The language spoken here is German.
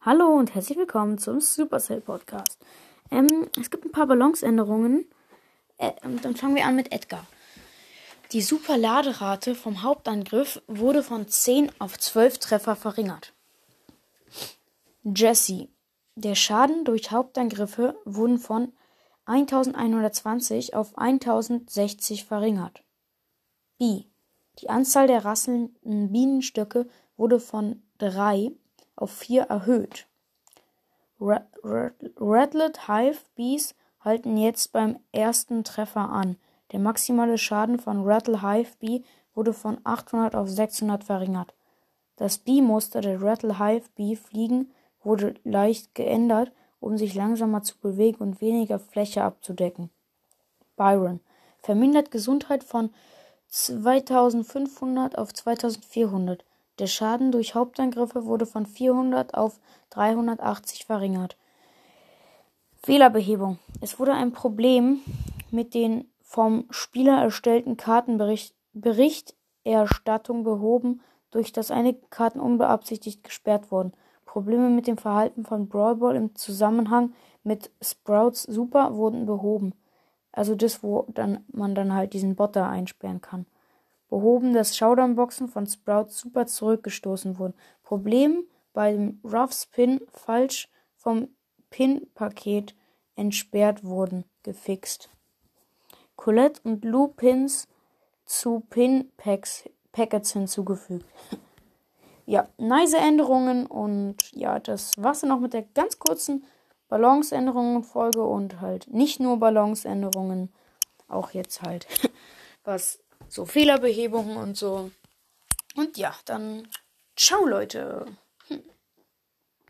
Hallo und herzlich willkommen zum Supercell Podcast. Ähm, es gibt ein paar Balanceänderungen. Äh, dann fangen wir an mit Edgar. Die Superladerate vom Hauptangriff wurde von 10 auf 12 Treffer verringert. Jesse. Der Schaden durch Hauptangriffe wurden von 1120 auf 1060 verringert. B. Die Anzahl der rasselnden Bienenstöcke wurde von 3 auf 4 erhöht. Redlet Hive Bees halten jetzt beim ersten Treffer an. Der maximale Schaden von Rattle Hive Bee wurde von 800 auf 600 verringert. Das Bee-Muster der Rattle Hive Bee Fliegen wurde leicht geändert, um sich langsamer zu bewegen und weniger Fläche abzudecken. Byron vermindert Gesundheit von 2500 auf 2400. Der Schaden durch Hauptangriffe wurde von 400 auf 380 verringert. Fehlerbehebung. Es wurde ein Problem mit den vom Spieler erstellten Kartenberichterstattung behoben, durch das einige Karten unbeabsichtigt gesperrt wurden. Probleme mit dem Verhalten von Brawl Ball im Zusammenhang mit Sprouts Super wurden behoben. Also das, wo dann man dann halt diesen Bot da einsperren kann behoben, dass Showdown-Boxen von Sprout super zurückgestoßen wurden. Problem beim Rough Spin falsch vom Pin-Paket entsperrt wurden, gefixt. Colette und Lou Pins zu Pin-Packets hinzugefügt. ja, nice Änderungen und ja, das war's dann auch mit der ganz kurzen Balance-Änderungen-Folge und halt nicht nur Balance-Änderungen, auch jetzt halt was so Fehlerbehebungen und so. Und ja, dann ciao Leute.